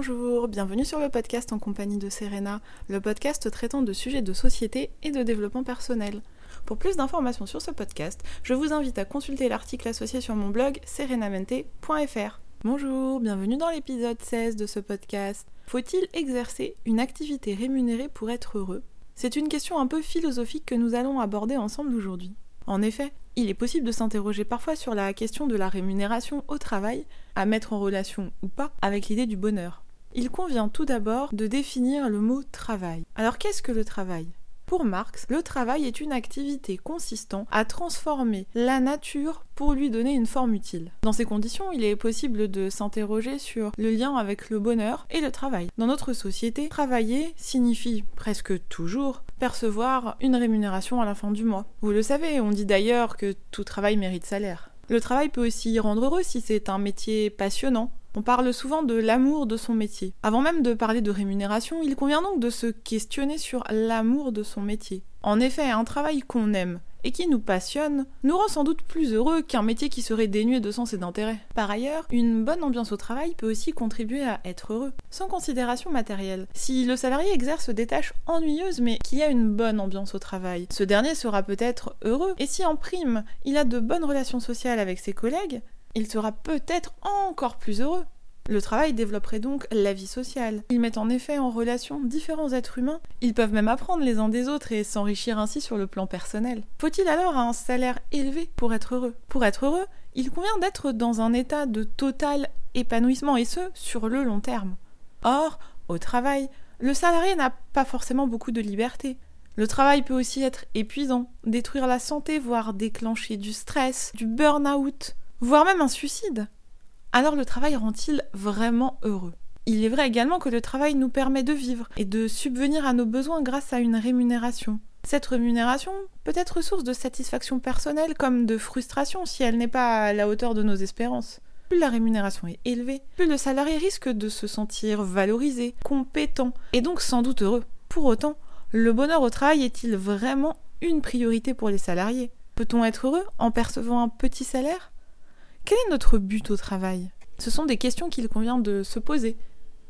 Bonjour, bienvenue sur le podcast en compagnie de Serena, le podcast traitant de sujets de société et de développement personnel. Pour plus d'informations sur ce podcast, je vous invite à consulter l'article associé sur mon blog serenamente.fr. Bonjour, bienvenue dans l'épisode 16 de ce podcast. Faut-il exercer une activité rémunérée pour être heureux? C'est une question un peu philosophique que nous allons aborder ensemble aujourd'hui. En effet, il est possible de s'interroger parfois sur la question de la rémunération au travail, à mettre en relation ou pas avec l'idée du bonheur. Il convient tout d'abord de définir le mot travail. Alors qu'est-ce que le travail? Pour Marx, le travail est une activité consistant à transformer la nature pour lui donner une forme utile. Dans ces conditions, il est possible de s'interroger sur le lien avec le bonheur et le travail. Dans notre société, travailler signifie presque toujours percevoir une rémunération à la fin du mois. Vous le savez, on dit d'ailleurs que tout travail mérite salaire. Le travail peut aussi rendre heureux si c'est un métier passionnant, on parle souvent de l'amour de son métier. Avant même de parler de rémunération, il convient donc de se questionner sur l'amour de son métier. En effet, un travail qu'on aime et qui nous passionne nous rend sans doute plus heureux qu'un métier qui serait dénué de sens et d'intérêt. Par ailleurs, une bonne ambiance au travail peut aussi contribuer à être heureux, sans considération matérielle. Si le salarié exerce des tâches ennuyeuses mais qu'il y a une bonne ambiance au travail, ce dernier sera peut-être heureux. Et si en prime, il a de bonnes relations sociales avec ses collègues, il sera peut-être encore plus heureux. Le travail développerait donc la vie sociale. Ils mettent en effet en relation différents êtres humains. Ils peuvent même apprendre les uns des autres et s'enrichir ainsi sur le plan personnel. Faut-il alors un salaire élevé pour être heureux? Pour être heureux, il convient d'être dans un état de total épanouissement et ce, sur le long terme. Or, au travail, le salarié n'a pas forcément beaucoup de liberté. Le travail peut aussi être épuisant, détruire la santé, voire déclencher du stress, du burn-out, voire même un suicide. Alors le travail rend-il vraiment heureux? Il est vrai également que le travail nous permet de vivre et de subvenir à nos besoins grâce à une rémunération. Cette rémunération peut être source de satisfaction personnelle comme de frustration si elle n'est pas à la hauteur de nos espérances. Plus la rémunération est élevée, plus le salarié risque de se sentir valorisé, compétent et donc sans doute heureux. Pour autant, le bonheur au travail est-il vraiment une priorité pour les salariés? Peut-on être heureux en percevant un petit salaire? Quel est notre but au travail? Ce sont des questions qu'il convient de se poser,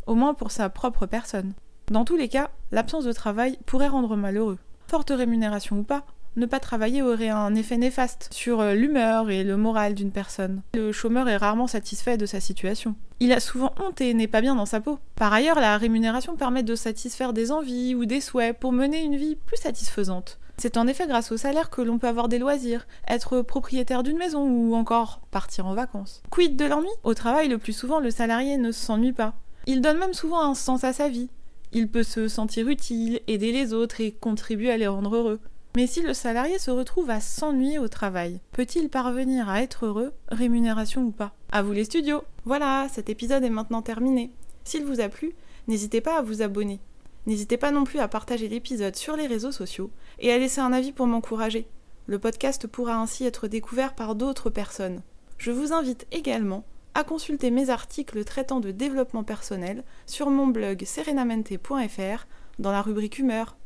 au moins pour sa propre personne. Dans tous les cas, l'absence de travail pourrait rendre malheureux. Forte rémunération ou pas, ne pas travailler aurait un effet néfaste sur euh, l'humeur et le moral d'une personne. Le chômeur est rarement satisfait de sa situation. Il a souvent honte et n'est pas bien dans sa peau. Par ailleurs, la rémunération permet de satisfaire des envies ou des souhaits pour mener une vie plus satisfaisante. C'est en effet grâce au salaire que l'on peut avoir des loisirs, être propriétaire d'une maison ou encore partir en vacances. Quid de l'ennui? Au travail, le plus souvent, le salarié ne s'ennuie pas. Il donne même souvent un sens à sa vie. Il peut se sentir utile, aider les autres et contribuer à les rendre heureux. Mais si le salarié se retrouve à s'ennuyer au travail, peut-il parvenir à être heureux, rémunération ou pas? À vous les studios Voilà, cet épisode est maintenant terminé. S'il vous a plu, n'hésitez pas à vous abonner. N'hésitez pas non plus à partager l'épisode sur les réseaux sociaux et à laisser un avis pour m'encourager. Le podcast pourra ainsi être découvert par d'autres personnes. Je vous invite également à consulter mes articles traitant de développement personnel sur mon blog serenamente.fr dans la rubrique humeur.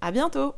À bientôt!